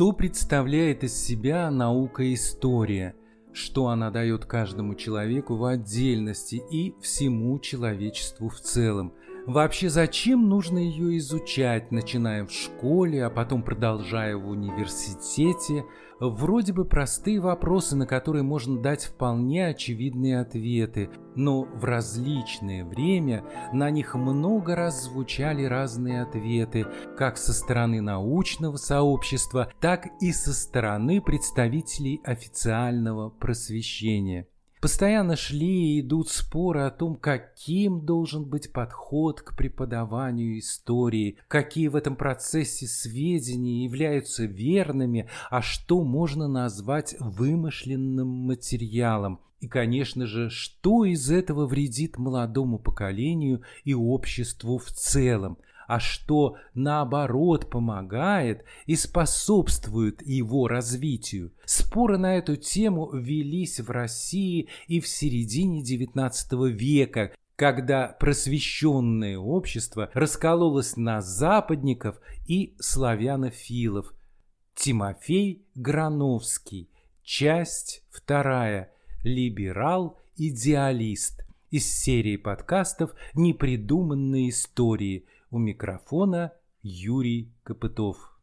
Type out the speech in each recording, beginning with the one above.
Что представляет из себя наука-история? Что она дает каждому человеку в отдельности и всему человечеству в целом? Вообще, зачем нужно ее изучать, начиная в школе, а потом продолжая в университете? Вроде бы простые вопросы, на которые можно дать вполне очевидные ответы, но в различное время на них много раз звучали разные ответы, как со стороны научного сообщества, так и со стороны представителей официального просвещения. Постоянно шли и идут споры о том, каким должен быть подход к преподаванию истории, какие в этом процессе сведения являются верными, а что можно назвать вымышленным материалом. И, конечно же, что из этого вредит молодому поколению и обществу в целом – а что наоборот помогает и способствует его развитию. Споры на эту тему велись в России и в середине XIX века, когда просвещенное общество раскололось на западников и славянофилов. Тимофей Грановский. Часть вторая. Либерал-идеалист. Из серии подкастов «Непридуманные истории», у микрофона Юрий Копытов.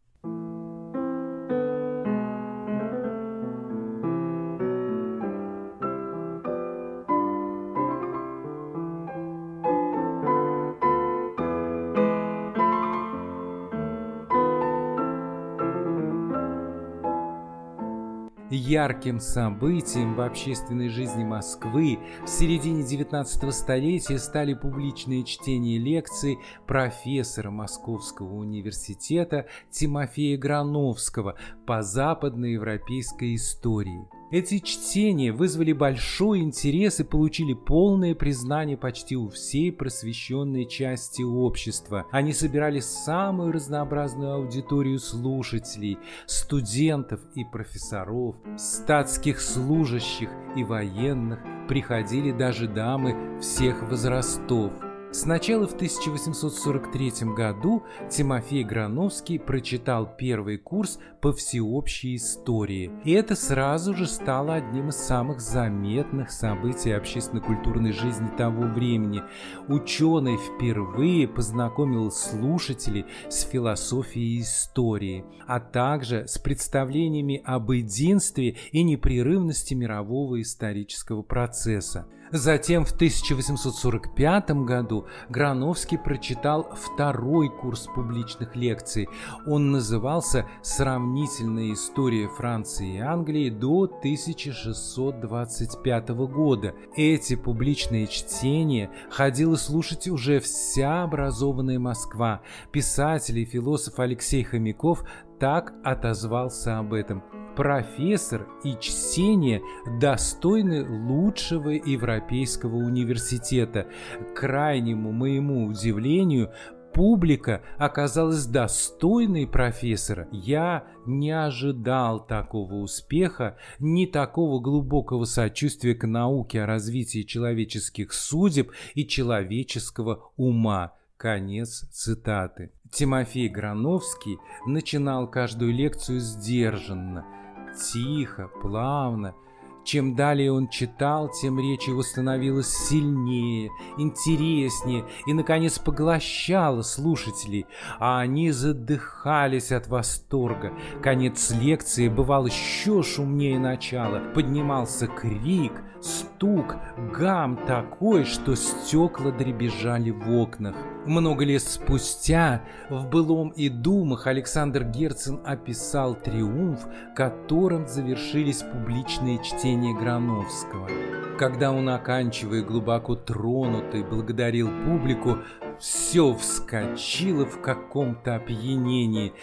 Ярким событием в общественной жизни Москвы в середине 19 столетия стали публичные чтения лекций профессора Московского университета Тимофея Грановского по западноевропейской истории. Эти чтения вызвали большой интерес и получили полное признание почти у всей просвещенной части общества. Они собирали самую разнообразную аудиторию слушателей, студентов и профессоров, статских служащих и военных, приходили даже дамы всех возрастов – Сначала в 1843 году Тимофей Грановский прочитал первый курс по всеобщей истории, и это сразу же стало одним из самых заметных событий общественно-культурной жизни того времени. Ученый впервые познакомил слушателей с философией истории, а также с представлениями об единстве и непрерывности мирового исторического процесса. Затем в 1845 году Грановский прочитал второй курс публичных лекций. Он назывался «Сравнительная история Франции и Англии до 1625 года». Эти публичные чтения ходила слушать уже вся образованная Москва. Писатель и философ Алексей Хомяков так отозвался об этом профессор и чтение достойны лучшего европейского университета. Крайнему моему удивлению, публика оказалась достойной профессора. Я не ожидал такого успеха, ни такого глубокого сочувствия к науке о развитии человеческих судеб и человеческого ума. Конец цитаты. Тимофей Грановский начинал каждую лекцию сдержанно – тихо, плавно. Чем далее он читал, тем речь его становилась сильнее, интереснее и, наконец, поглощала слушателей, а они задыхались от восторга. Конец лекции бывал еще шумнее начала. Поднимался крик, стук, гам такой, что стекла дребезжали в окнах. Много лет спустя в «Былом и думах» Александр Герцен описал триумф, которым завершились публичные чтения Грановского. Когда он, оканчивая глубоко тронутый, благодарил публику, все вскочило в каком-то опьянении.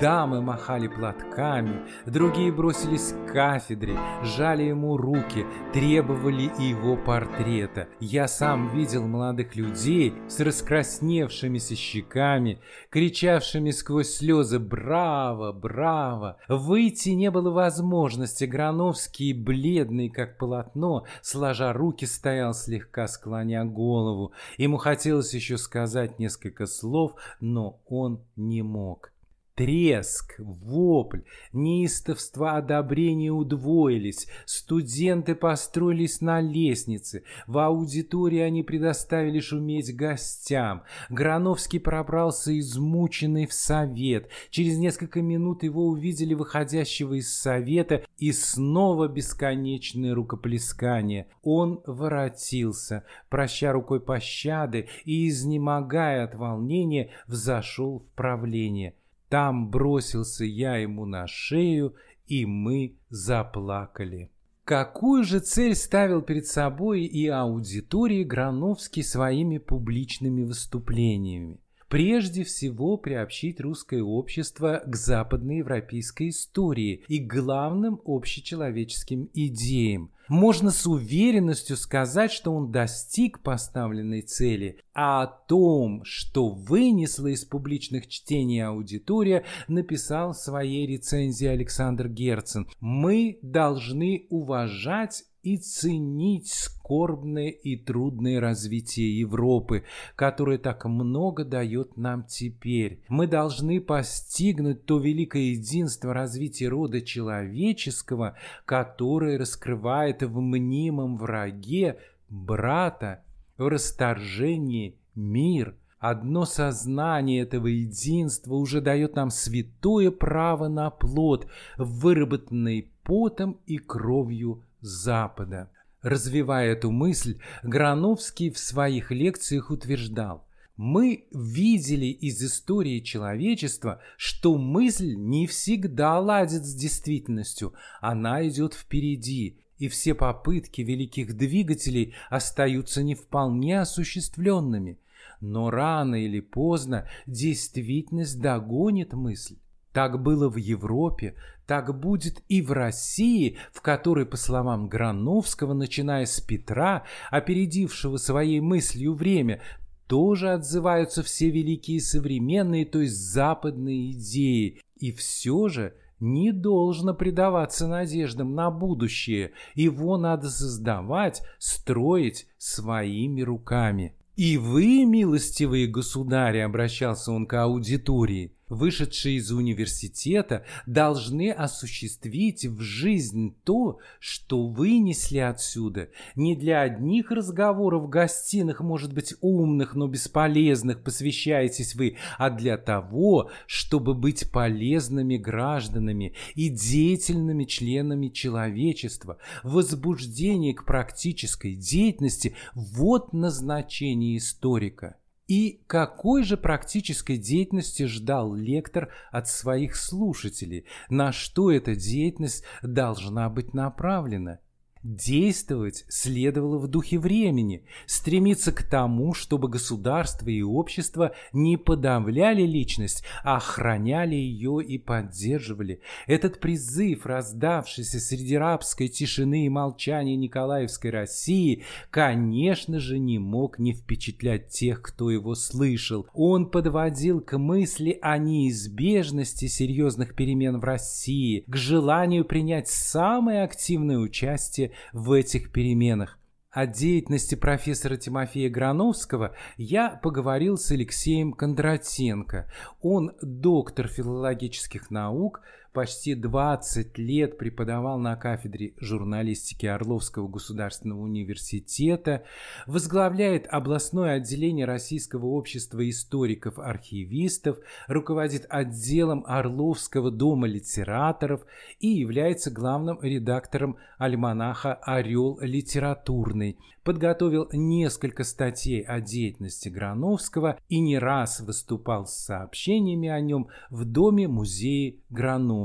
Дамы махали платками, другие бросились к кафедре, жали ему руки, требовали его портрета. Я сам видел молодых людей с раскрасневшимися щеками, кричавшими сквозь слезы «Браво! Браво!». Выйти не было возможности. Грановский, бледный как полотно, сложа руки, стоял слегка склоня голову. Ему хотелось еще сказать сказать несколько слов, но он не мог. Треск, вопль, неистовство одобрения удвоились, студенты построились на лестнице, в аудитории они предоставили шуметь гостям. Грановский пробрался измученный в совет. Через несколько минут его увидели выходящего из совета, и снова бесконечное рукоплескание. Он воротился, проща рукой пощады и, изнемогая от волнения, взошел в правление. Там бросился я ему на шею, и мы заплакали. Какую же цель ставил перед собой и аудитории Грановский своими публичными выступлениями? Прежде всего приобщить русское общество к западноевропейской истории и главным общечеловеческим идеям, можно с уверенностью сказать, что он достиг поставленной цели, а о том, что вынесла из публичных чтений аудитория, написал в своей рецензии Александр Герцен. «Мы должны уважать и ценить скорбное и трудное развитие Европы, которое так много дает нам теперь. Мы должны постигнуть то великое единство развития рода человеческого, которое раскрывает в мнимом враге брата в расторжении мир – Одно сознание этого единства уже дает нам святое право на плод, выработанный потом и кровью Запада. Развивая эту мысль, Грановский в своих лекциях утверждал, мы видели из истории человечества, что мысль не всегда ладит с действительностью, она идет впереди, и все попытки великих двигателей остаются не вполне осуществленными. Но рано или поздно действительность догонит мысль. Так было в Европе, так будет и в России, в которой, по словам Грановского, начиная с Петра, опередившего своей мыслью время, тоже отзываются все великие современные, то есть западные идеи. И все же не должно предаваться надеждам на будущее. Его надо создавать, строить своими руками. «И вы, милостивые государи», — обращался он к аудитории, вышедшие из университета, должны осуществить в жизнь то, что вынесли отсюда. Не для одних разговоров в гостиных, может быть, умных, но бесполезных, посвящаетесь вы, а для того, чтобы быть полезными гражданами и деятельными членами человечества. Возбуждение к практической деятельности – вот назначение историка. И какой же практической деятельности ждал лектор от своих слушателей? На что эта деятельность должна быть направлена? Действовать следовало в духе времени, стремиться к тому, чтобы государство и общество не подавляли личность, а охраняли ее и поддерживали. Этот призыв, раздавшийся среди рабской тишины и молчания Николаевской России, конечно же, не мог не впечатлять тех, кто его слышал. Он подводил к мысли о неизбежности серьезных перемен в России, к желанию принять самое активное участие в этих переменах. О деятельности профессора Тимофея Грановского я поговорил с Алексеем Кондратенко. Он доктор филологических наук, почти 20 лет преподавал на кафедре журналистики Орловского государственного университета, возглавляет областное отделение Российского общества историков-архивистов, руководит отделом Орловского дома литераторов и является главным редактором альманаха «Орел литературный», подготовил несколько статей о деятельности Грановского и не раз выступал с сообщениями о нем в Доме-музее Грановского.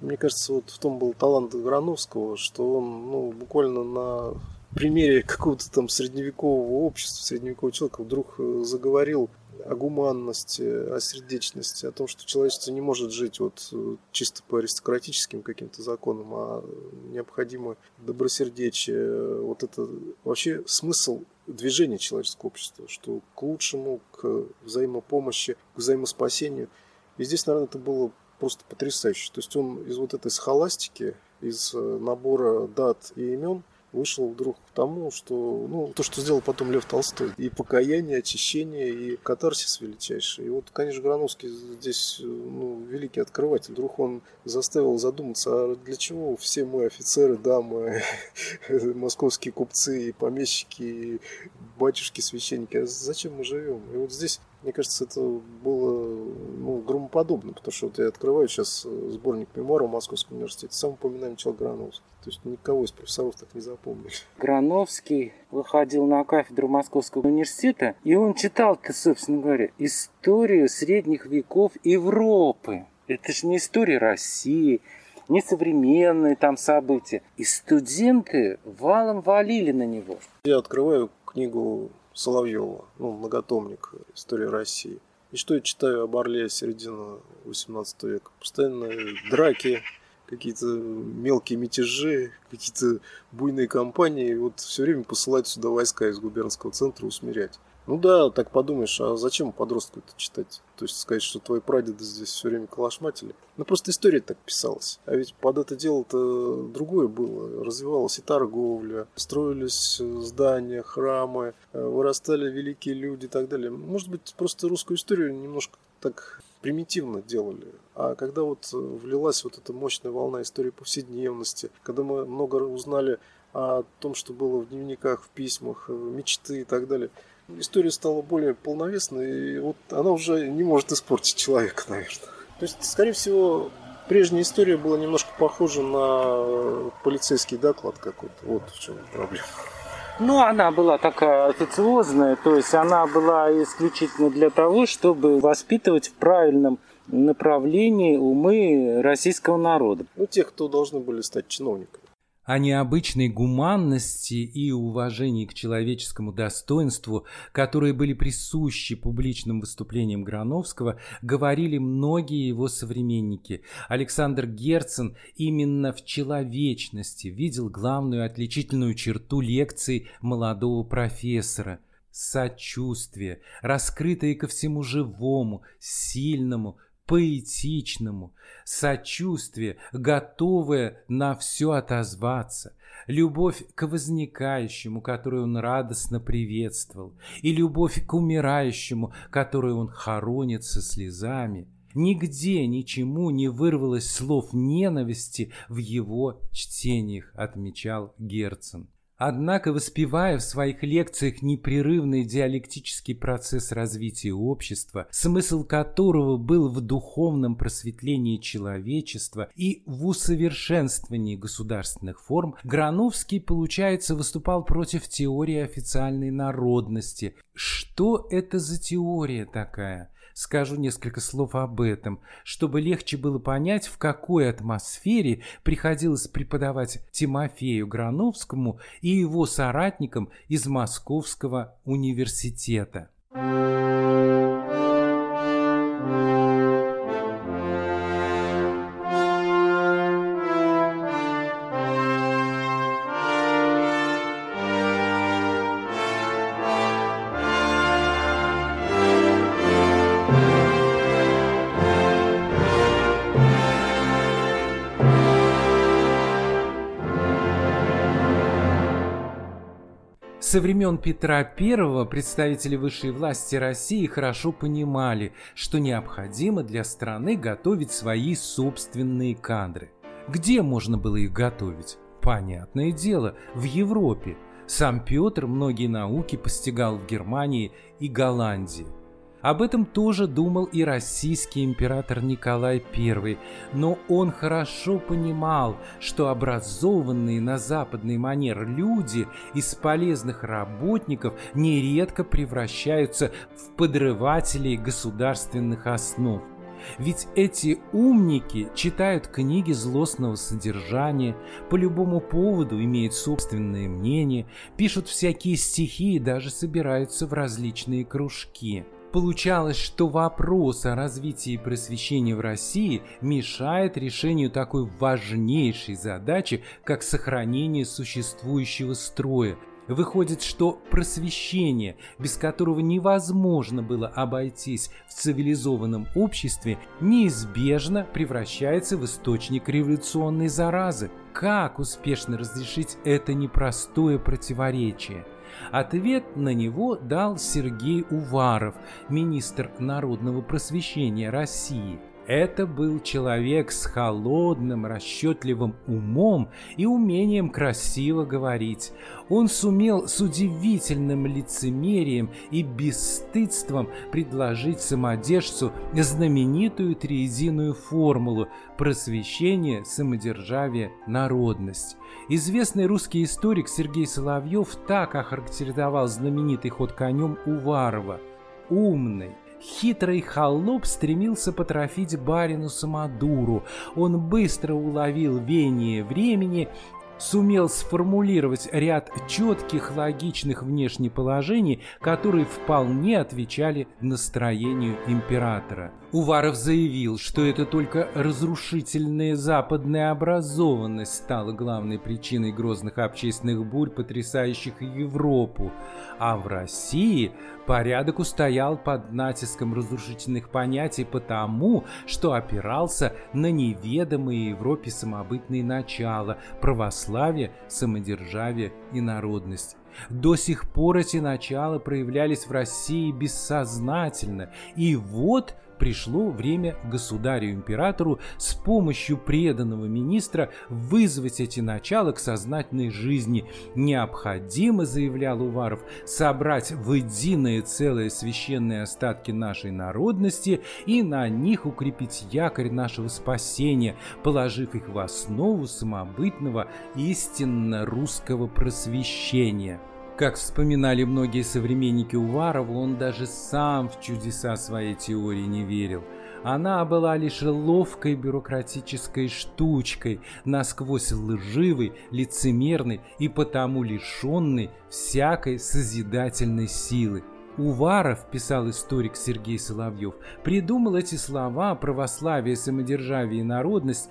Мне кажется, вот в том был талант Грановского, что он ну, буквально на примере какого-то там средневекового общества, средневекового человека вдруг э, заговорил о гуманности, о сердечности, о том, что человечество не может жить вот э, чисто по аристократическим каким-то законам, а необходимо добросердечие. Вот это вообще смысл движения человеческого общества, что к лучшему, к взаимопомощи, к взаимоспасению. И здесь, наверное, это было просто потрясающе. То есть он из вот этой схоластики, из э, набора дат и имен вышел вдруг к тому, что, ну, то, что сделал потом Лев Толстой. И покаяние, очищение, и катарсис величайший. И вот, конечно, Грановский здесь, ну, великий открыватель. Вдруг он заставил задуматься, а для чего все мы офицеры, дамы, московские купцы, и помещики, и батюшки, священники, а зачем мы живем? И вот здесь мне кажется, это было ну, громоподобно, потому что вот я открываю сейчас сборник мемуаров Московского университета, сам упоминаю Чел Грановский. То есть никого из профессоров так не запомнили. Грановский выходил на кафедру Московского университета, и он читал-то, собственно говоря, историю средних веков Европы. Это же не история России, не современные там события. И студенты валом валили на него. Я открываю книгу Соловьева, ну, многотомник «История России». И что я читаю об Орле середины 18 века? Постоянно драки, какие-то мелкие мятежи, какие-то буйные кампании. И вот все время посылать сюда войска из губернского центра усмирять. Ну да, так подумаешь, а зачем подростку это читать? То есть сказать, что твои прадеды здесь все время калашматили. Ну просто история так писалась. А ведь под это дело-то другое было. Развивалась и торговля, строились здания, храмы, вырастали великие люди и так далее. Может быть, просто русскую историю немножко так примитивно делали. А когда вот влилась вот эта мощная волна истории повседневности, когда мы много узнали о том, что было в дневниках, в письмах, мечты и так далее – история стала более полновесной, и вот она уже не может испортить человека, наверное. То есть, скорее всего, прежняя история была немножко похожа на полицейский доклад какой-то. Вот в чем проблема. Ну, она была такая официозная, то есть она была исключительно для того, чтобы воспитывать в правильном направлении умы российского народа. Ну, тех, кто должны были стать чиновниками о необычной гуманности и уважении к человеческому достоинству, которые были присущи публичным выступлениям Грановского, говорили многие его современники. Александр Герцен именно в человечности видел главную отличительную черту лекций молодого профессора – сочувствие, раскрытое ко всему живому, сильному, поэтичному, сочувствие, готовое на все отозваться, любовь к возникающему, которую он радостно приветствовал, и любовь к умирающему, которую он хоронит со слезами. Нигде ничему не вырвалось слов ненависти в его чтениях, отмечал Герцен. Однако, воспевая в своих лекциях непрерывный диалектический процесс развития общества, смысл которого был в духовном просветлении человечества и в усовершенствовании государственных форм, Грановский, получается, выступал против теории официальной народности. Что это за теория такая? Скажу несколько слов об этом, чтобы легче было понять, в какой атмосфере приходилось преподавать Тимофею Грановскому и его соратникам из Московского университета. Со времен Петра I представители высшей власти России хорошо понимали, что необходимо для страны готовить свои собственные кадры. Где можно было их готовить? Понятное дело, в Европе. Сам Петр многие науки постигал в Германии и Голландии – об этом тоже думал и российский император Николай I, но он хорошо понимал, что образованные на западный манер люди из полезных работников нередко превращаются в подрывателей государственных основ. Ведь эти умники читают книги злостного содержания, по любому поводу имеют собственное мнение, пишут всякие стихи и даже собираются в различные кружки. Получалось, что вопрос о развитии просвещения в России мешает решению такой важнейшей задачи, как сохранение существующего строя. Выходит, что просвещение, без которого невозможно было обойтись в цивилизованном обществе, неизбежно превращается в источник революционной заразы. Как успешно разрешить это непростое противоречие? Ответ на него дал Сергей Уваров, министр народного просвещения России – это был человек с холодным, расчетливым умом и умением красиво говорить. Он сумел с удивительным лицемерием и бесстыдством предложить самодержцу знаменитую триединую формулу просвещение, самодержавие, народность. Известный русский историк Сергей Соловьев так охарактеризовал знаменитый ход конем Уварова. Умный, Хитрый холоп стремился потрофить барину Самодуру. Он быстро уловил веяние времени сумел сформулировать ряд четких логичных внешних положений, которые вполне отвечали настроению императора. Уваров заявил, что это только разрушительная западная образованность стала главной причиной грозных общественных бурь, потрясающих Европу, а в России порядок устоял под натиском разрушительных понятий потому, что опирался на неведомые Европе самобытные начала – православие, самодержавие и народность. До сих пор эти начала проявлялись в России бессознательно, и вот пришло время государю-императору с помощью преданного министра вызвать эти начала к сознательной жизни. Необходимо, заявлял Уваров, собрать в единое целое священные остатки нашей народности и на них укрепить якорь нашего спасения, положив их в основу самобытного истинно русского просвещения. Как вспоминали многие современники Уварова, он даже сам в чудеса своей теории не верил. Она была лишь ловкой бюрократической штучкой, насквозь лживой, лицемерной и потому лишенной всякой созидательной силы. Уваров, писал историк Сергей Соловьев, придумал эти слова православие, самодержавие и народность,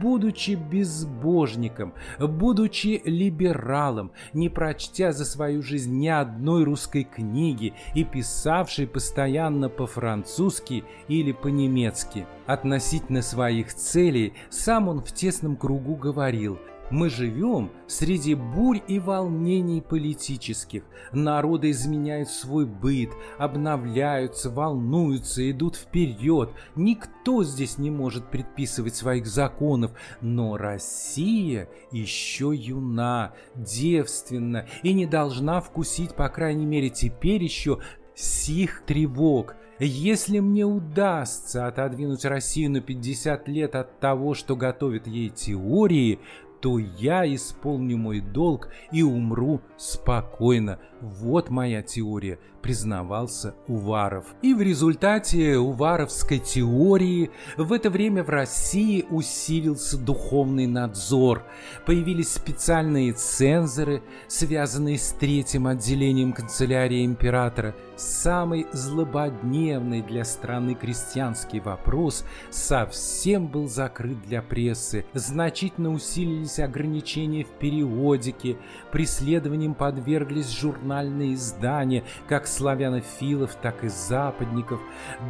будучи безбожником, будучи либералом, не прочтя за свою жизнь ни одной русской книги и писавший постоянно по-французски или по-немецки. Относительно своих целей сам он в тесном кругу говорил – мы живем среди бурь и волнений политических. Народы изменяют свой быт, обновляются, волнуются, идут вперед. Никто здесь не может предписывать своих законов, но Россия еще юна, девственна и не должна вкусить, по крайней мере теперь еще, сих тревог. Если мне удастся отодвинуть Россию на 50 лет от того, что готовят ей теории, то я исполню мой долг и умру спокойно. Вот моя теория, признавался Уваров. И в результате уваровской теории в это время в России усилился духовный надзор. Появились специальные цензоры, связанные с третьим отделением канцелярии императора. Самый злободневный для страны крестьянский вопрос совсем был закрыт для прессы. Значительно усилились ограничения в периодике, преследованием подверглись журнальные издания, как славянофилов, так и западников.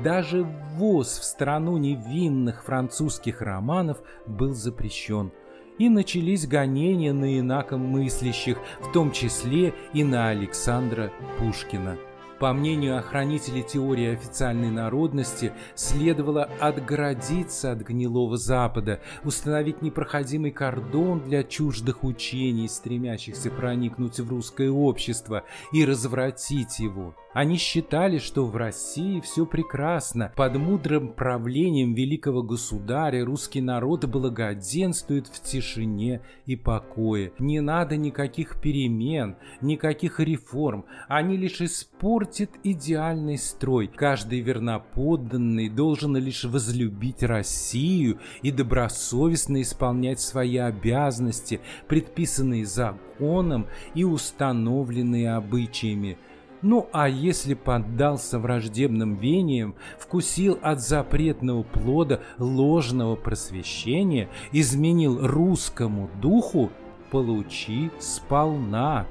Даже ввоз в страну невинных французских романов был запрещен и начались гонения на инакомыслящих, в том числе и на Александра Пушкина. По мнению охранителей теории официальной народности, следовало отгородиться от гнилого Запада, установить непроходимый кордон для чуждых учений, стремящихся проникнуть в русское общество, и развратить его. Они считали, что в России все прекрасно. Под мудрым правлением великого государя русский народ благоденствует в тишине и покое. Не надо никаких перемен, никаких реформ. Они лишь испортят идеальный строй. Каждый верноподданный должен лишь возлюбить Россию и добросовестно исполнять свои обязанности, предписанные законом и установленные обычаями. Ну а если поддался враждебным веяниям, вкусил от запретного плода ложного просвещения, изменил русскому духу, получи сполна.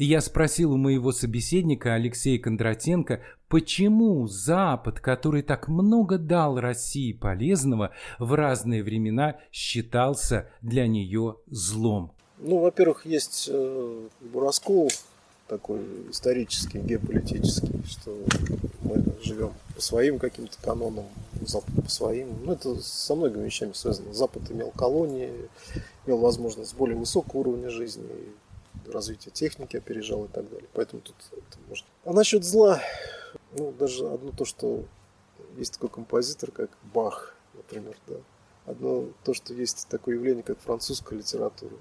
Я спросил у моего собеседника Алексея Кондратенко, почему Запад, который так много дал России полезного, в разные времена считался для нее злом? Ну, во-первых, есть э, раскол такой исторический, геополитический, что мы живем по своим каким-то канонам, Запад по своим. Ну, это со многими вещами связано. Запад имел колонии, имел возможность более высокого уровня жизни, развитие техники опережал и так далее. Поэтому тут это может... А насчет зла, ну, даже одно то, что есть такой композитор, как Бах, например, да. Одно то, что есть такое явление, как французская литература.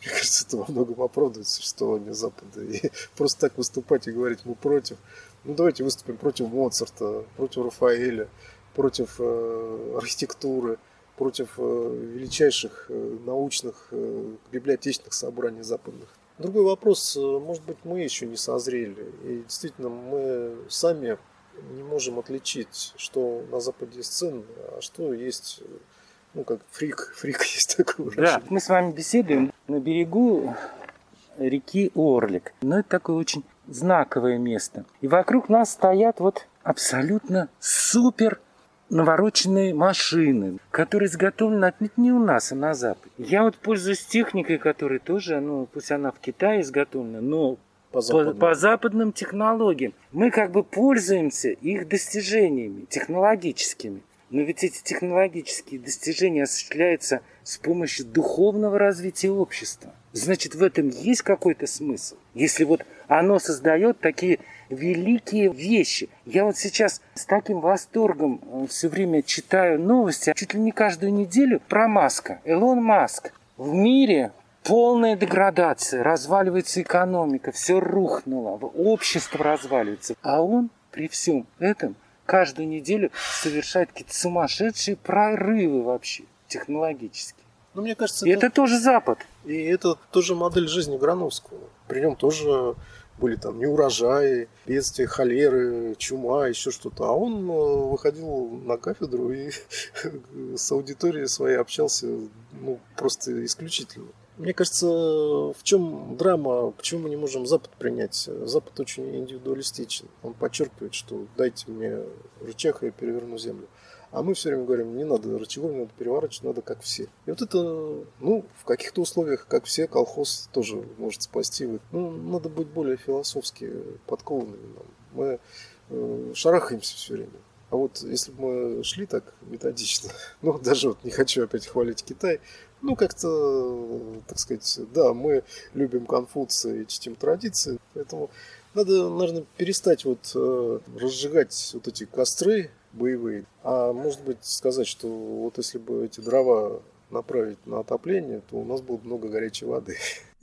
Мне кажется, это во многом оправдывает существование Запада. И просто так выступать и говорить, мы против. Ну, давайте выступим против Моцарта, против Рафаэля, против э, архитектуры, против э, величайших э, научных э, библиотечных собраний западных. Другой вопрос, э, может быть, мы еще не созрели. И действительно, мы сами не можем отличить, что на Западе есть ценно, а что есть, э, ну, как фрик, фрик есть такой. Да, мы с вами беседуем на берегу реки Орлик. Но это такое очень знаковое место. И вокруг нас стоят вот абсолютно супер навороченные машины, которые изготовлены отнюдь не у нас, а на Западе. Я вот пользуюсь техникой, которая тоже, ну, пусть она в Китае изготовлена, но по западным. По, по западным технологиям. Мы как бы пользуемся их достижениями технологическими. Но ведь эти технологические достижения осуществляются с помощью духовного развития общества. Значит, в этом есть какой-то смысл. Если вот оно создает такие великие вещи. Я вот сейчас с таким восторгом э, все время читаю новости, чуть ли не каждую неделю, про Маска. Элон Маск. В мире полная деградация, разваливается экономика, все рухнуло, общество разваливается. А он при всем этом каждую неделю совершает какие-то сумасшедшие прорывы вообще технологические. Но ну, мне кажется, и это, это тоже Запад. И это тоже модель жизни Грановского. При нем тоже были там неурожаи, бедствия, холеры, чума, еще что-то. А он э, выходил на кафедру и с аудиторией своей общался ну, просто исключительно. Мне кажется, в чем драма, почему мы не можем Запад принять? Запад очень индивидуалистичен. Он подчеркивает, что дайте мне рычаг, и я переверну землю. А мы все время говорим, не надо рычагом, надо переворачивать, надо как все. И вот это, ну, в каких-то условиях, как все, колхоз тоже может спасти. Ну, надо быть более философски подкованными. Мы э, шарахаемся все время. А вот если бы мы шли так методично, ну, даже вот не хочу опять хвалить Китай, ну, как-то, так сказать, да, мы любим Конфуция и чтим традиции, поэтому надо, наверное, перестать вот э, разжигать вот эти костры боевые. А может быть сказать, что вот если бы эти дрова направить на отопление, то у нас будет много горячей воды.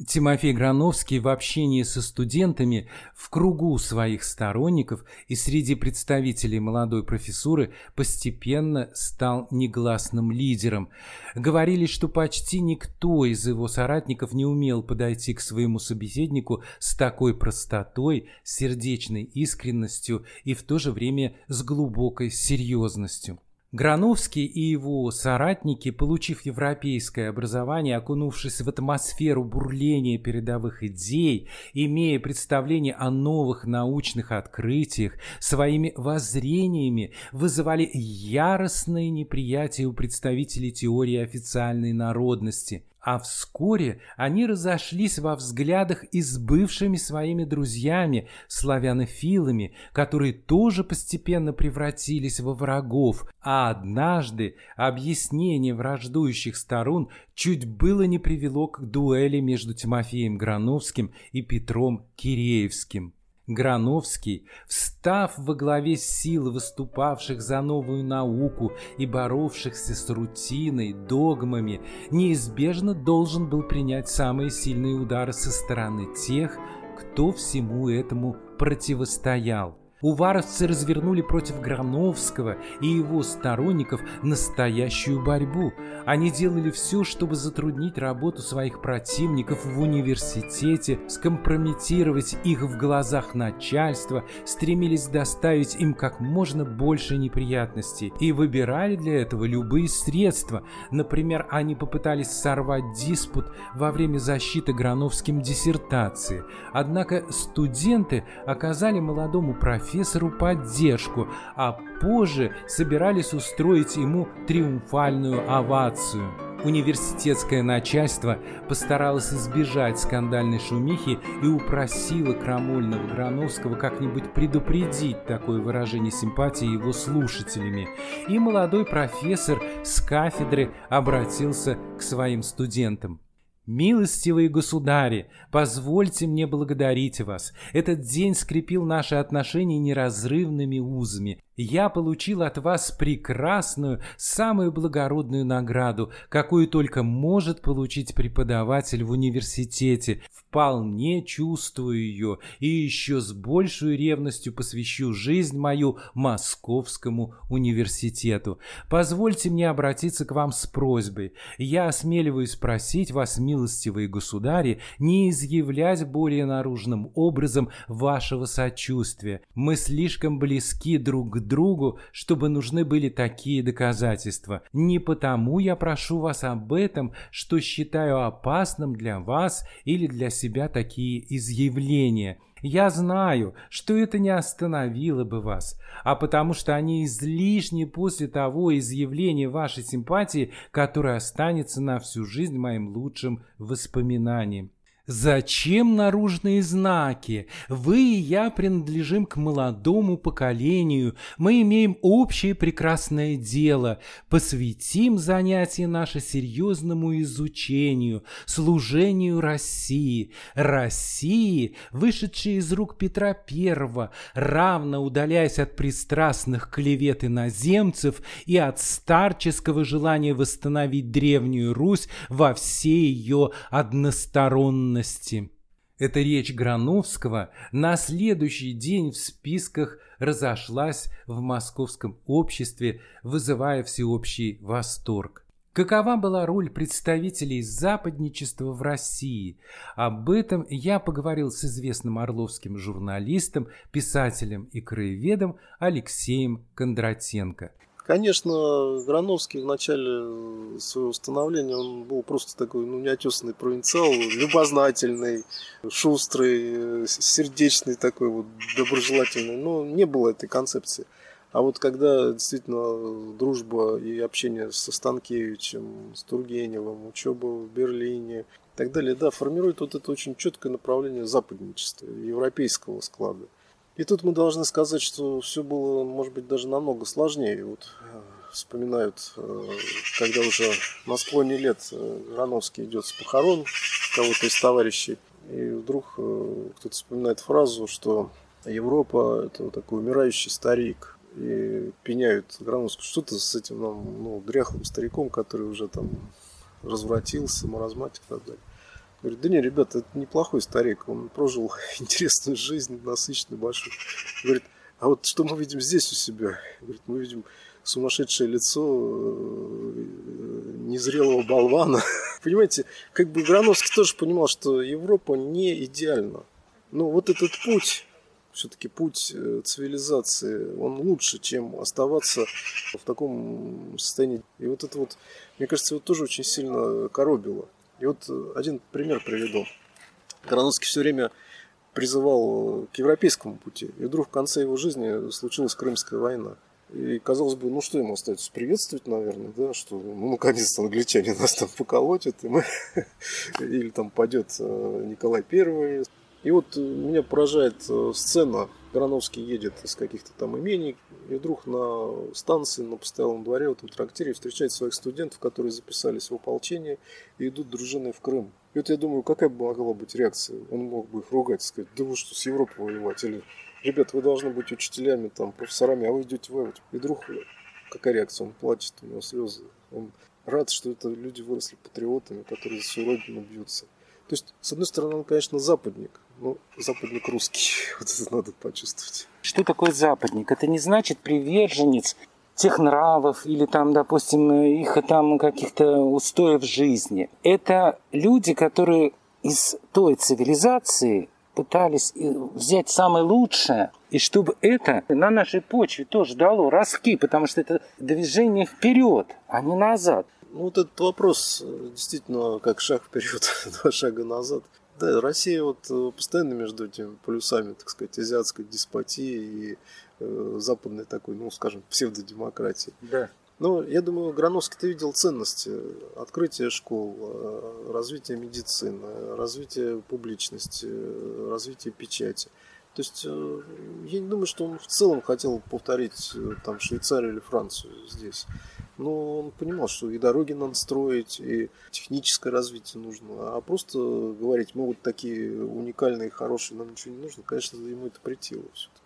Тимофей Грановский в общении со студентами в кругу своих сторонников и среди представителей молодой профессуры постепенно стал негласным лидером. Говорили, что почти никто из его соратников не умел подойти к своему собеседнику с такой простотой, сердечной искренностью и в то же время с глубокой серьезностью. Грановский и его соратники, получив европейское образование, окунувшись в атмосферу бурления передовых идей, имея представление о новых научных открытиях, своими воззрениями вызывали яростное неприятие у представителей теории официальной народности – а вскоре они разошлись во взглядах и с бывшими своими друзьями, славянофилами, которые тоже постепенно превратились во врагов, а однажды объяснение враждующих сторон чуть было не привело к дуэли между Тимофеем Грановским и Петром Киреевским. Грановский, встав во главе сил, выступавших за новую науку и боровшихся с рутиной, догмами, неизбежно должен был принять самые сильные удары со стороны тех, кто всему этому противостоял. Уваровцы развернули против Грановского и его сторонников настоящую борьбу. Они делали все, чтобы затруднить работу своих противников в университете, скомпрометировать их в глазах начальства, стремились доставить им как можно больше неприятностей и выбирали для этого любые средства. Например, они попытались сорвать диспут во время защиты Грановским диссертации. Однако студенты оказали молодому профессору поддержку, а позже собирались устроить ему триумфальную овацию. Университетское начальство постаралось избежать скандальной шумихи и упросило Крамольного Грановского как-нибудь предупредить такое выражение симпатии его слушателями. И молодой профессор с кафедры обратился к своим студентам. Милостивые государи, позвольте мне благодарить вас. Этот день скрепил наши отношения неразрывными узами. Я получил от вас прекрасную, самую благородную награду, какую только может получить преподаватель в университете. Вполне чувствую ее и еще с большей ревностью посвящу жизнь мою Московскому университету. Позвольте мне обратиться к вам с просьбой. Я осмеливаюсь просить вас, милостивые государи, не изъявлять более наружным образом вашего сочувствия. Мы слишком близки друг к другу, чтобы нужны были такие доказательства. Не потому я прошу вас об этом, что считаю опасным для вас или для себя такие изъявления. Я знаю, что это не остановило бы вас, а потому что они излишни после того изъявления вашей симпатии, которое останется на всю жизнь моим лучшим воспоминанием. Зачем наружные знаки? Вы и я принадлежим к молодому поколению. Мы имеем общее прекрасное дело. Посвятим занятие наше серьезному изучению, служению России. России, вышедшей из рук Петра I, равно удаляясь от пристрастных клевет иноземцев и от старческого желания восстановить Древнюю Русь во всей ее односторонности ценности. Эта речь Грановского на следующий день в списках разошлась в московском обществе, вызывая всеобщий восторг. Какова была роль представителей западничества в России? Об этом я поговорил с известным орловским журналистом, писателем и краеведом Алексеем Кондратенко. Конечно, Грановский в начале своего становления, он был просто такой, ну, неотесанный провинциал, любознательный, шустрый, сердечный такой вот, доброжелательный, но не было этой концепции. А вот когда действительно дружба и общение со Станкевичем, с Тургеневым, учеба в Берлине и так далее, да, формирует вот это очень четкое направление западничества, европейского склада. И тут мы должны сказать, что все было, может быть, даже намного сложнее. Вот э, вспоминают, э, когда уже на склоне лет э, Рановский идет с похорон кого-то из товарищей, и вдруг кто-то вспоминает фразу, что Европа – это такой умирающий старик. И пеняют Грановскую, что-то с этим ну, дряхлым стариком, который уже там развратился, маразматик и так далее. Говорит, да не, ребята, это неплохой старик, он прожил интересную жизнь, насыщенную, большую. Говорит, а вот что мы видим здесь у себя? Говорит, мы видим сумасшедшее лицо э, незрелого болвана. Понимаете, как бы Грановский тоже понимал, что Европа не идеальна. Но вот этот путь, все-таки путь э, цивилизации, он лучше, чем оставаться в таком состоянии. И вот это вот, мне кажется, его тоже очень сильно коробило. И вот э, один пример приведу. Грановский все время призывал к европейскому пути. И вдруг в конце его жизни случилась Крымская война. И казалось бы, ну что ему остается? Приветствовать, наверное, да, что ну наконец-то англичане нас там поколотят, и мы... или там пойдет э, Николай Первый. И вот э, меня поражает сцена. Грановский едет из каких-то там имений, и вдруг на станции, на постоялом дворе, в этом трактире встречает своих студентов, которые записались в ополчение и идут дружиной в Крым. И вот я думаю, какая бы могла быть реакция? Он мог бы их ругать, сказать, да вы что, с Европой воевать? Или, ребят, вы должны быть учителями, там, профессорами, а вы идете воевать. И вдруг, какая реакция? Он плачет, у него слезы. Он рад, что это люди выросли патриотами, которые за свою родину бьются. То есть, с одной стороны, он, конечно, западник, но западник русский. Вот это надо почувствовать. Что такое западник? Это не значит приверженец тех нравов или там, допустим, их там каких-то устоев жизни. Это люди, которые из той цивилизации пытались взять самое лучшее, и чтобы это на нашей почве тоже дало ростки, потому что это движение вперед, а не назад. Ну, вот этот вопрос э, действительно как шаг вперед, два шага назад. Да, Россия вот э, постоянно между этими полюсами, так сказать, азиатской деспотии и э, западной такой, ну, скажем, псевдодемократии. Да. Но я думаю, Грановский-то видел ценности открытия школ, э, развития медицины, развития публичности, развития печати. То есть я не думаю, что он в целом хотел повторить там Швейцарию или Францию здесь но он понимал, что и дороги надо строить, и техническое развитие нужно. А просто говорить, мы вот такие уникальные, хорошие, нам ничего не нужно, конечно, ему это притило все-таки.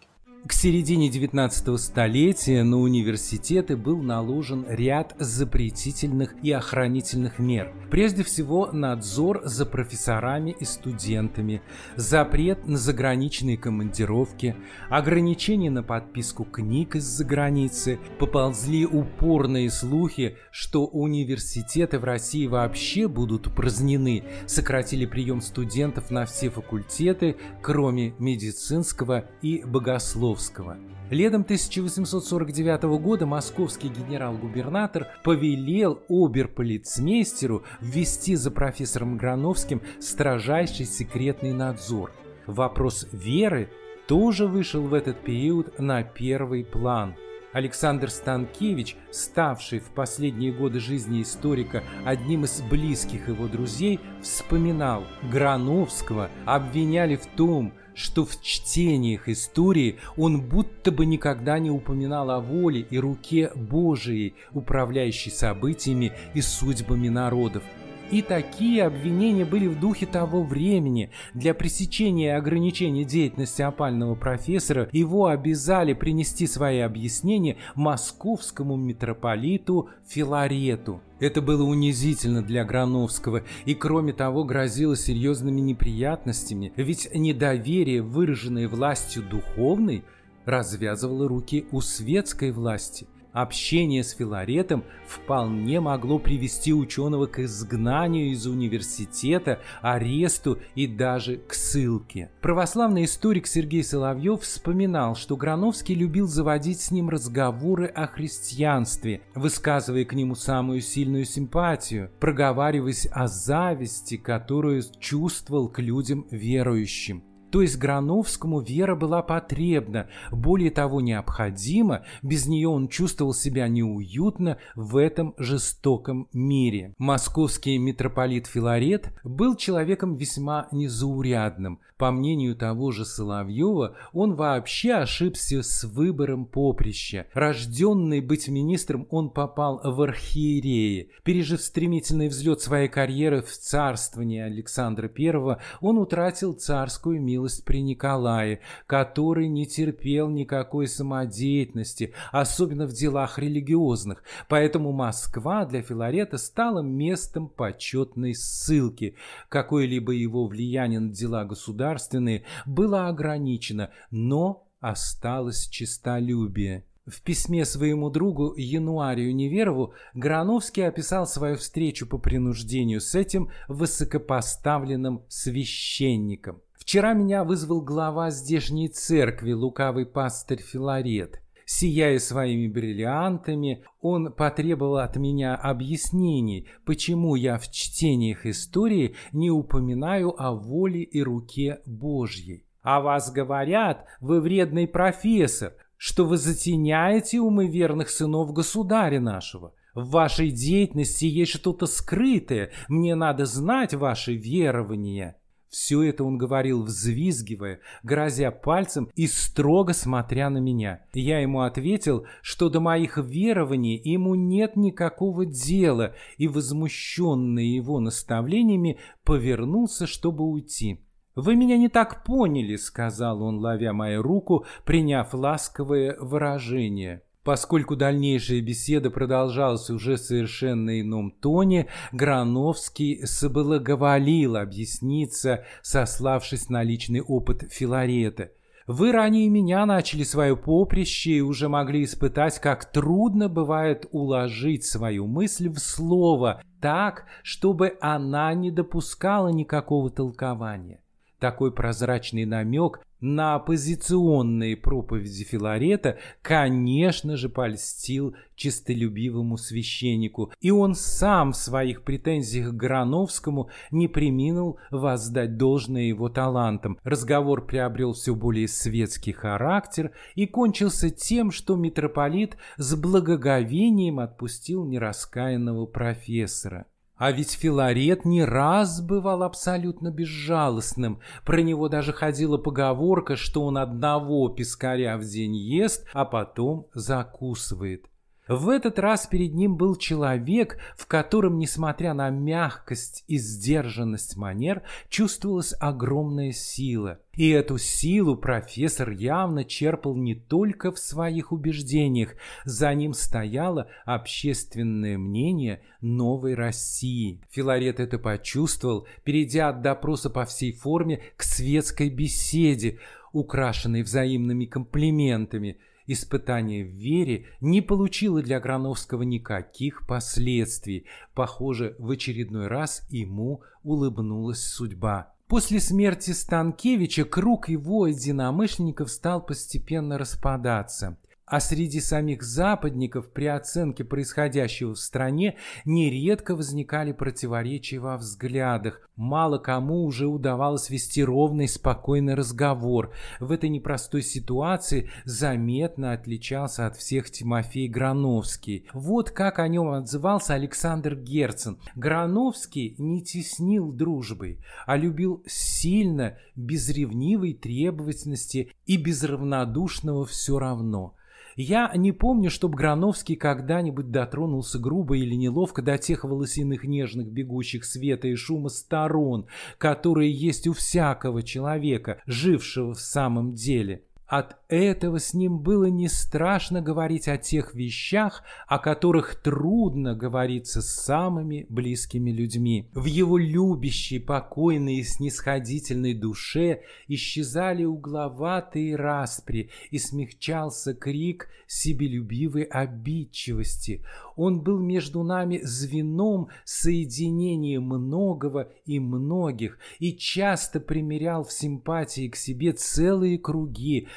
К середине 19 столетия на университеты был наложен ряд запретительных и охранительных мер. Прежде всего, надзор за профессорами и студентами, запрет на заграничные командировки, ограничения на подписку книг из-за границы. Поползли упорные слухи, что университеты в России вообще будут упразднены. Сократили прием студентов на все факультеты, кроме медицинского и богословского Покровского. Летом 1849 года московский генерал-губернатор повелел оберполицмейстеру ввести за профессором Грановским строжайший секретный надзор. Вопрос веры тоже вышел в этот период на первый план. Александр Станкевич, ставший в последние годы жизни историка одним из близких его друзей, вспоминал, Грановского обвиняли в том, что в чтениях истории он будто бы никогда не упоминал о воле и руке Божией, управляющей событиями и судьбами народов. И такие обвинения были в духе того времени. Для пресечения и ограничения деятельности опального профессора его обязали принести свои объяснения московскому митрополиту Филарету. Это было унизительно для Грановского и, кроме того, грозило серьезными неприятностями, ведь недоверие, выраженное властью духовной, развязывало руки у светской власти. Общение с Филаретом вполне могло привести ученого к изгнанию из университета, аресту и даже к ссылке. Православный историк Сергей Соловьев вспоминал, что Грановский любил заводить с ним разговоры о христианстве, высказывая к нему самую сильную симпатию, проговариваясь о зависти, которую чувствовал к людям верующим. То есть Грановскому вера была потребна, более того необходима, без нее он чувствовал себя неуютно в этом жестоком мире. Московский митрополит Филарет был человеком весьма незаурядным. По мнению того же Соловьева, он вообще ошибся с выбором поприща. Рожденный быть министром, он попал в архиереи. Пережив стремительный взлет своей карьеры в царствовании Александра I, он утратил царскую милость милость при Николае, который не терпел никакой самодеятельности, особенно в делах религиозных, поэтому Москва для Филарета стала местом почетной ссылки. Какое-либо его влияние на дела государственные было ограничено, но осталось честолюбие. В письме своему другу Януарию Неверову Грановский описал свою встречу по принуждению с этим высокопоставленным священником. Вчера меня вызвал глава здешней церкви, лукавый пастырь Филарет. Сияя своими бриллиантами, он потребовал от меня объяснений, почему я в чтениях истории не упоминаю о воле и руке Божьей. «О вас говорят, вы вредный профессор, что вы затеняете умы верных сынов государя нашего. В вашей деятельности есть что-то скрытое, мне надо знать ваши верования». Все это он говорил, взвизгивая, грозя пальцем и строго смотря на меня. Я ему ответил, что до моих верований ему нет никакого дела, и, возмущенный его наставлениями, повернулся, чтобы уйти. «Вы меня не так поняли», — сказал он, ловя мою руку, приняв ласковое выражение. Поскольку дальнейшая беседа продолжалась уже совершенно ином тоне, Грановский соблаговолил объясниться, сославшись на личный опыт Филарета. «Вы ранее меня начали свое поприще и уже могли испытать, как трудно бывает уложить свою мысль в слово так, чтобы она не допускала никакого толкования. Такой прозрачный намек на оппозиционные проповеди Филарета, конечно же, польстил чистолюбивому священнику, и он сам в своих претензиях к Грановскому не приминул воздать должное его талантам. Разговор приобрел все более светский характер и кончился тем, что митрополит с благоговением отпустил нераскаянного профессора. А ведь Филарет не раз бывал абсолютно безжалостным. Про него даже ходила поговорка, что он одного пескаря в день ест, а потом закусывает. В этот раз перед ним был человек, в котором, несмотря на мягкость и сдержанность манер, чувствовалась огромная сила. И эту силу профессор явно черпал не только в своих убеждениях, за ним стояло общественное мнение новой России. Филарет это почувствовал, перейдя от допроса по всей форме к светской беседе, украшенной взаимными комплиментами – Испытание в вере не получило для Грановского никаких последствий. Похоже, в очередной раз ему улыбнулась судьба. После смерти Станкевича круг его единомышленников стал постепенно распадаться а среди самих западников при оценке происходящего в стране нередко возникали противоречия во взглядах. Мало кому уже удавалось вести ровный, спокойный разговор. В этой непростой ситуации заметно отличался от всех Тимофей Грановский. Вот как о нем отзывался Александр Герцен. Грановский не теснил дружбой, а любил сильно, без ревнивой требовательности и без равнодушного все равно. Я не помню, чтоб Грановский когда-нибудь дотронулся грубо или неловко до тех волосяных нежных бегущих света и шума сторон, которые есть у всякого человека, жившего в самом деле. От этого с ним было не страшно говорить о тех вещах, о которых трудно говориться с самыми близкими людьми. В его любящей, покойной и снисходительной душе исчезали угловатые распри и смягчался крик себелюбивой обидчивости. Он был между нами звеном соединения многого и многих и часто примерял в симпатии к себе целые круги,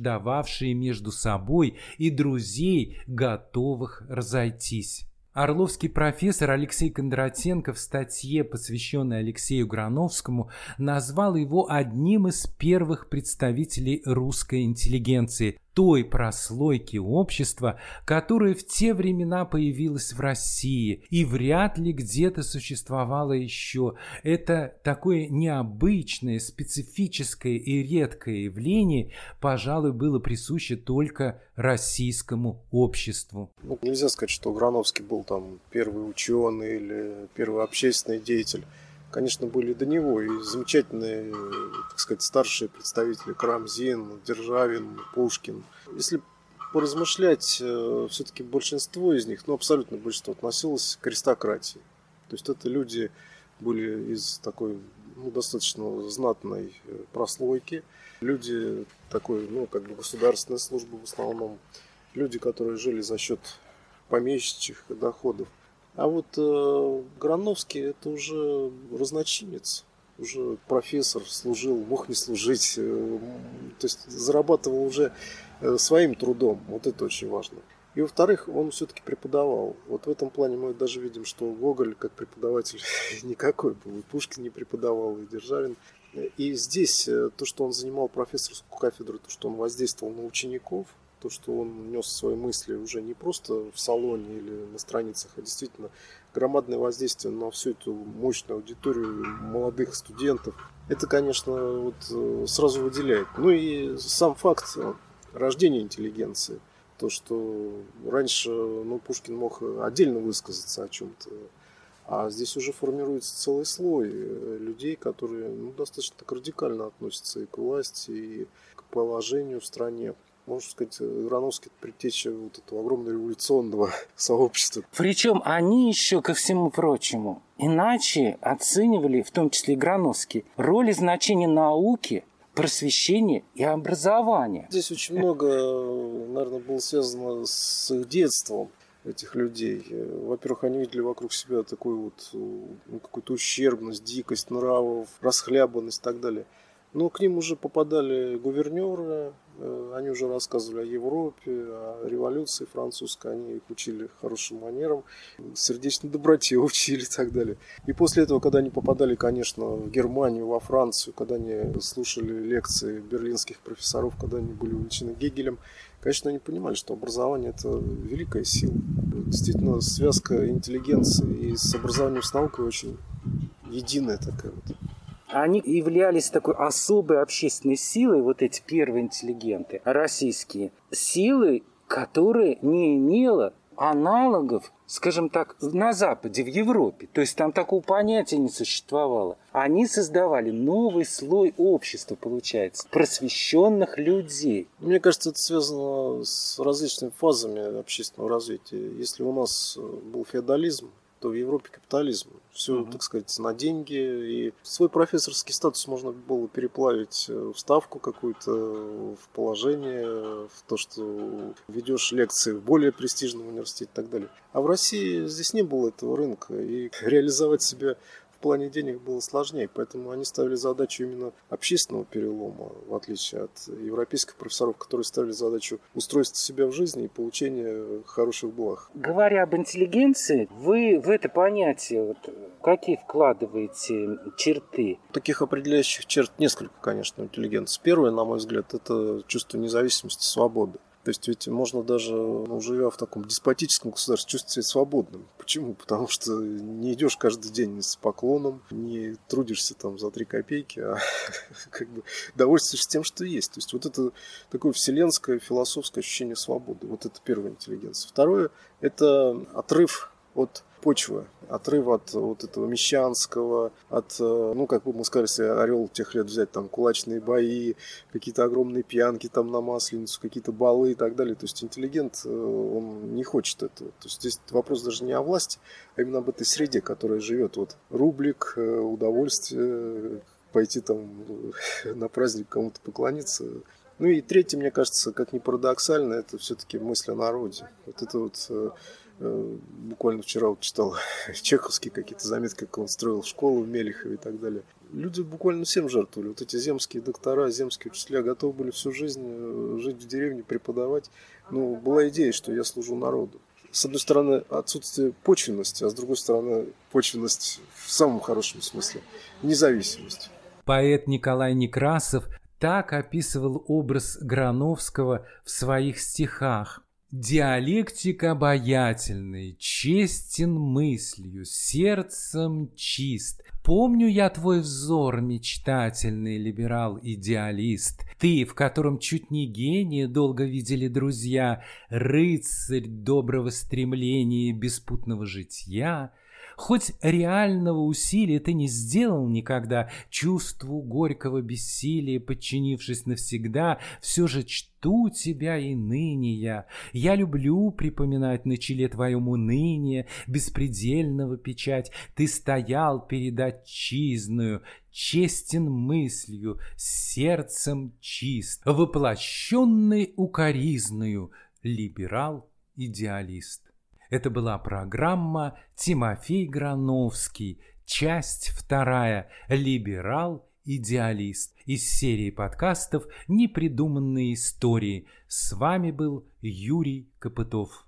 враждовавшие между собой и друзей, готовых разойтись. Орловский профессор Алексей Кондратенко в статье, посвященной Алексею Грановскому, назвал его одним из первых представителей русской интеллигенции, той прослойки общества, которая в те времена появилась в России и вряд ли где-то существовала еще. Это такое необычное, специфическое и редкое явление, пожалуй, было присуще только российскому обществу. Ну, нельзя сказать, что Грановский был там первый ученый или первый общественный деятель конечно, были до него и замечательные, так сказать, старшие представители Карамзин, Державин, Пушкин. Если поразмышлять, э, все-таки большинство из них, ну, абсолютно большинство, относилось к аристократии. То есть это люди были из такой ну, достаточно знатной э, прослойки, люди такой, ну, как бы государственной службы в основном, люди, которые жили за счет помещичьих доходов. А вот э, Грановский это уже разночинец, уже профессор, служил, мог не служить, э, то есть зарабатывал уже э, своим трудом, вот это очень важно. И во-вторых, он все-таки преподавал. Вот в этом плане мы даже видим, что Гоголь как преподаватель никакой был. И Пушкин не преподавал, и Державин. И здесь э, то, что он занимал профессорскую кафедру, то, что он воздействовал на учеников, то, что он нес свои мысли уже не просто в салоне или на страницах, а действительно громадное воздействие на всю эту мощную аудиторию молодых студентов. Это, конечно, вот э, сразу выделяет. Ну и сам факт рождения интеллигенции. То, что раньше ну, Пушкин мог отдельно высказаться о чем-то, а здесь уже формируется целый слой э, людей, которые ну, достаточно так радикально относятся и к власти, и к положению в стране. Можно сказать, Грановский предтеча вот этого огромного революционного сообщества. Причем они еще, ко всему прочему, иначе оценивали, в том числе и Грановский, роль и значение науки просвещения и образования. Здесь очень много, наверное, было связано с их детством этих людей. Во-первых, они видели вокруг себя такую вот ну, какую-то ущербность, дикость нравов, расхлябанность и так далее. Но к ним уже попадали гувернеры, э, они уже рассказывали о Европе, о революции французской, они их учили хорошим манерам, сердечной доброте учили и так далее. И после этого, когда они попадали, конечно, в Германию, во Францию, когда они слушали лекции берлинских профессоров, когда они были увлечены Гегелем, конечно, они понимали, что образование – это великая сила. Действительно, связка интеллигенции и с образованием с наукой очень единая такая вот они являлись такой особой общественной силой, вот эти первые интеллигенты российские, силы, которая не имела аналогов, скажем так, на Западе, в Европе. То есть там такого понятия не существовало. Они создавали новый слой общества, получается, просвещенных людей. Мне кажется, это связано с различными фазами общественного развития. Если у нас был феодализм, то в Европе капитализм. Все, угу. так сказать, на деньги. И свой профессорский статус можно было переплавить в ставку какую-то, в положение, в то, что ведешь лекции в более престижном университете и так далее. А в России здесь не было этого рынка. И реализовать себя плане денег было сложнее, поэтому они ставили задачу именно общественного перелома, в отличие от европейских профессоров, которые ставили задачу устройства себя в жизни и получения хороших благ. Говоря об интеллигенции, вы в это понятие вот, какие вкладываете черты? Таких определяющих черт несколько, конечно, интеллигенции. Первое, на мой взгляд, это чувство независимости, свободы. То есть ведь можно даже, ну, живя в таком деспотическом государстве, чувствовать себя свободным. Почему? Потому что не идешь каждый день с поклоном, не трудишься там за три копейки, а как бы довольствуешься тем, что есть. То есть вот это такое вселенское философское ощущение свободы. Вот это первая интеллигенция. Второе – это отрыв от почвы, отрыв от вот этого мещанского, от, э, ну, как бы мы сказали, если орел тех лет взять, там, кулачные бои, какие-то огромные пьянки там на Масленицу, какие-то балы и так далее. То есть интеллигент, э, он не хочет этого. То есть здесь вопрос даже не о власти, а именно об этой среде, которая живет. Вот рублик, э, удовольствие, пойти там на праздник кому-то поклониться. Ну и третье, мне кажется, как ни парадоксально, это все-таки мысль о народе. Вот это вот буквально вчера вот читал чеховские какие-то заметки, как он строил школу в Мелехове и так далее. Люди буквально всем жертвовали. Вот эти земские доктора, земские учителя готовы были всю жизнь э, жить в деревне, преподавать. Ну, была идея, что я служу народу. С одной стороны, отсутствие почвенности, а с другой стороны, почвенность в самом хорошем смысле, независимость. Поэт Николай Некрасов так описывал образ Грановского в своих стихах. Диалектик обаятельный, честен мыслью, сердцем чист. Помню я твой взор, мечтательный либерал-идеалист. Ты, в котором чуть не гения долго видели друзья, рыцарь доброго стремления беспутного житья — Хоть реального усилия ты не сделал никогда, чувству горького бессилия, подчинившись навсегда, все же чту тебя и ныне я. Я люблю припоминать на челе твоем уныние, беспредельного печать. Ты стоял перед отчизную, честен мыслью, сердцем чист, воплощенный укоризною, либерал-идеалист. Это была программа «Тимофей Грановский», часть вторая «Либерал-идеалист» из серии подкастов «Непридуманные истории». С вами был Юрий Копытов.